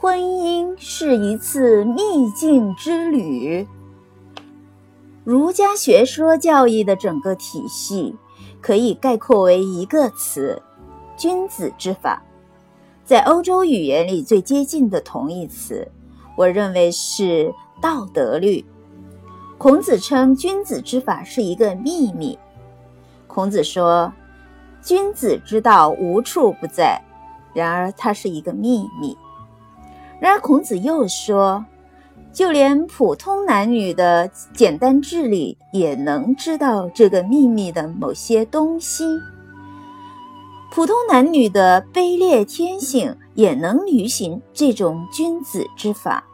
婚姻是一次秘境之旅。儒家学说教义的整个体系可以概括为一个词：君子之法。在欧洲语言里最接近的同义词，我认为是道德律。孔子称君子之法是一个秘密。孔子说：“君子之道无处不在。”然而，它是一个秘密。然而，孔子又说，就连普通男女的简单智力也能知道这个秘密的某些东西。普通男女的卑劣天性也能履行这种君子之法。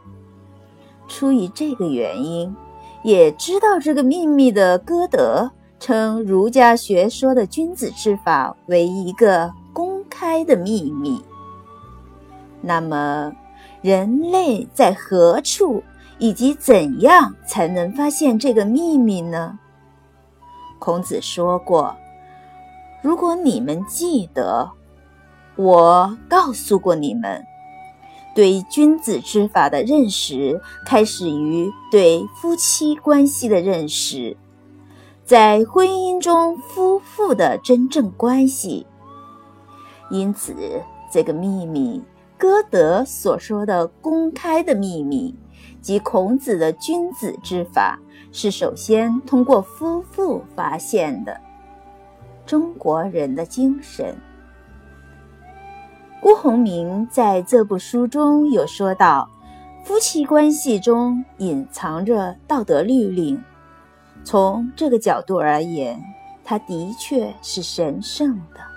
出于这个原因，也知道这个秘密的歌德称儒家学说的君子之法为一个公开的秘密。那么，人类在何处以及怎样才能发现这个秘密呢？孔子说过：“如果你们记得，我告诉过你们，对君子之法的认识开始于对夫妻关系的认识，在婚姻中夫妇的真正关系。因此，这个秘密。”歌德所说的公开的秘密，即孔子的君子之法，是首先通过夫妇发现的。中国人的精神。辜鸿铭在这部书中有说到，夫妻关系中隐藏着道德律令。从这个角度而言，它的确是神圣的。